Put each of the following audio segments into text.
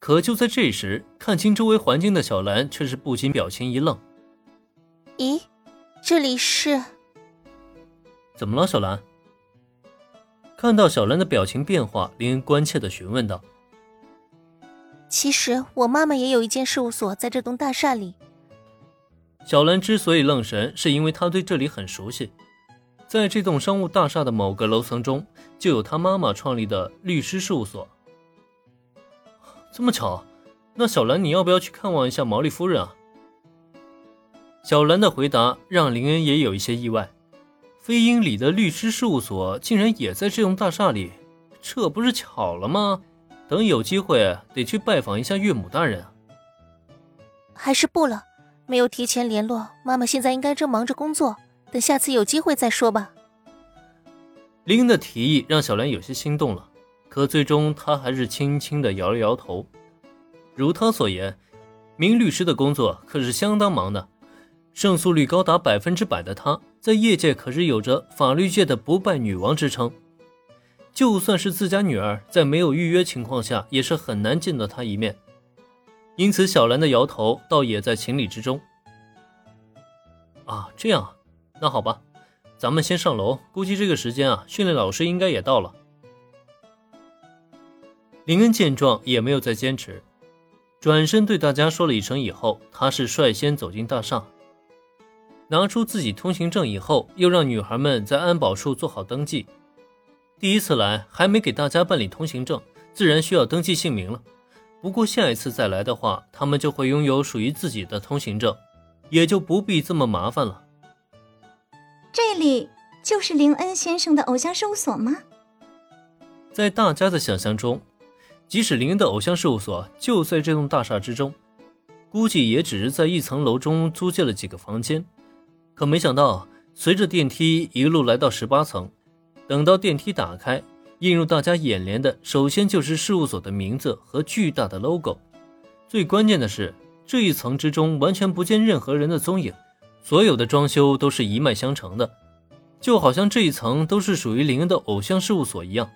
可就在这时，看清周围环境的小兰却是不禁表情一愣。咦，这里是？怎么了，小兰？看到小兰的表情变化，林恩关切的询问道：“其实我妈妈也有一间事务所在这栋大厦里。”小兰之所以愣神，是因为她对这里很熟悉，在这栋商务大厦的某个楼层中，就有她妈妈创立的律师事务所。这么巧，那小兰，你要不要去看望一下毛利夫人啊？小兰的回答让林恩也有一些意外。飞鹰里的律师事务所竟然也在这栋大厦里，这不是巧了吗？等有机会得去拜访一下岳母大人啊。还是不了，没有提前联络，妈妈现在应该正忙着工作，等下次有机会再说吧。林恩的提议让小兰有些心动了。可最终，他还是轻轻的摇了摇头。如他所言，明律师的工作可是相当忙的，胜诉率高达百分之百的他，在业界可是有着法律界的不败女王之称。就算是自家女儿，在没有预约情况下，也是很难见到他一面。因此，小兰的摇头倒也在情理之中。啊，这样，那好吧，咱们先上楼。估计这个时间啊，训练老师应该也到了。林恩见状也没有再坚持，转身对大家说了一声以后，他是率先走进大厦，拿出自己通行证以后，又让女孩们在安保处做好登记。第一次来还没给大家办理通行证，自然需要登记姓名了。不过下一次再来的话，他们就会拥有属于自己的通行证，也就不必这么麻烦了。这里就是林恩先生的偶像事务所吗？在大家的想象中。即使林恩的偶像事务所就在这栋大厦之中，估计也只是在一层楼中租借了几个房间。可没想到，随着电梯一路来到十八层，等到电梯打开，映入大家眼帘的，首先就是事务所的名字和巨大的 logo。最关键的是，这一层之中完全不见任何人的踪影，所有的装修都是一脉相承的，就好像这一层都是属于林恩的偶像事务所一样。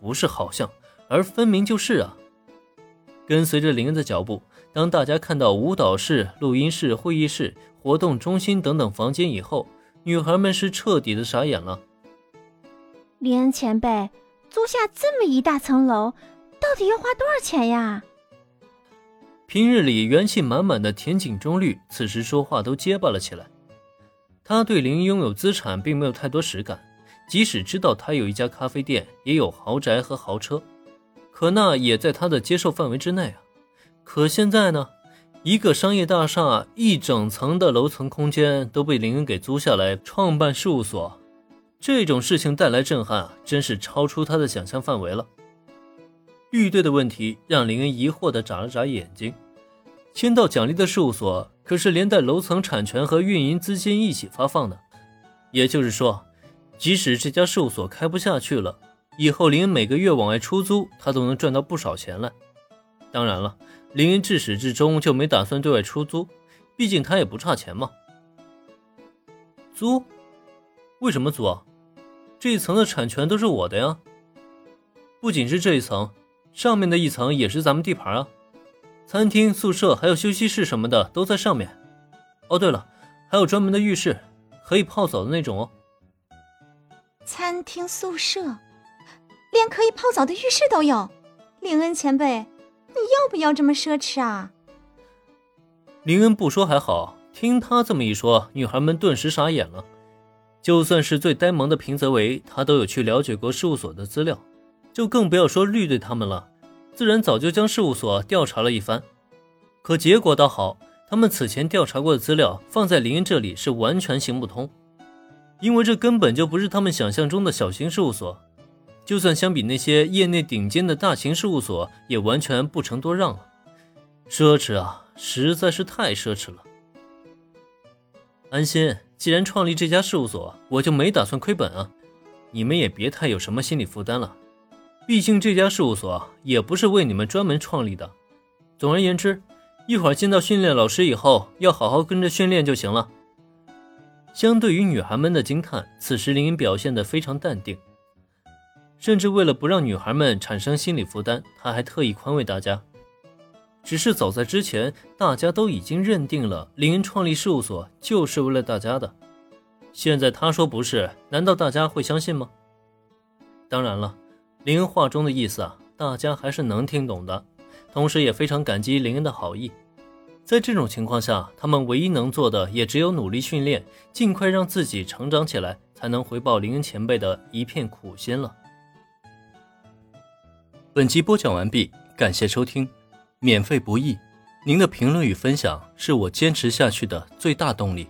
不。是好像，而分明就是啊！跟随着林恩的脚步，当大家看到舞蹈室、录音室、会议室、活动中心等等房间以后，女孩们是彻底的傻眼了。林恩前辈，租下这么一大层楼，到底要花多少钱呀？平日里元气满满的田井中律，此时说话都结巴了起来。他对林拥有资产并没有太多实感。即使知道他有一家咖啡店，也有豪宅和豪车，可那也在他的接受范围之内啊。可现在呢，一个商业大厦一整层的楼层空间都被林恩给租下来创办事务所，这种事情带来震撼啊，真是超出他的想象范围了。绿队的问题让林恩疑惑地眨了眨眼睛。签到奖励的事务所可是连带楼层产权和运营资金一起发放的，也就是说。即使这家事务所开不下去了，以后林恩每个月往外出租，他都能赚到不少钱来。当然了，林恩至始至终就没打算对外出租，毕竟他也不差钱嘛。租？为什么租啊？这一层的产权都是我的呀。不仅是这一层，上面的一层也是咱们地盘啊。餐厅、宿舍还有休息室什么的都在上面。哦，对了，还有专门的浴室，可以泡澡的那种哦。餐厅、宿舍，连可以泡澡的浴室都有。林恩前辈，你要不要这么奢侈啊？林恩不说还好，听他这么一说，女孩们顿时傻眼了。就算是最呆萌的平泽唯，他都有去了解过事务所的资料，就更不要说绿队他们了，自然早就将事务所调查了一番。可结果倒好，他们此前调查过的资料放在林恩这里是完全行不通。因为这根本就不是他们想象中的小型事务所，就算相比那些业内顶尖的大型事务所，也完全不成多让了。奢侈啊，实在是太奢侈了。安心，既然创立这家事务所，我就没打算亏本啊。你们也别太有什么心理负担了，毕竟这家事务所也不是为你们专门创立的。总而言之，一会儿见到训练老师以后，要好好跟着训练就行了。相对于女孩们的惊叹，此时林恩表现得非常淡定。甚至为了不让女孩们产生心理负担，他还特意宽慰大家。只是早在之前，大家都已经认定了林恩创立事务所就是为了大家的。现在他说不是，难道大家会相信吗？当然了，林恩话中的意思啊，大家还是能听懂的，同时也非常感激林恩的好意。在这种情况下，他们唯一能做的也只有努力训练，尽快让自己成长起来，才能回报林恩前辈的一片苦心了。本集播讲完毕，感谢收听，免费不易，您的评论与分享是我坚持下去的最大动力。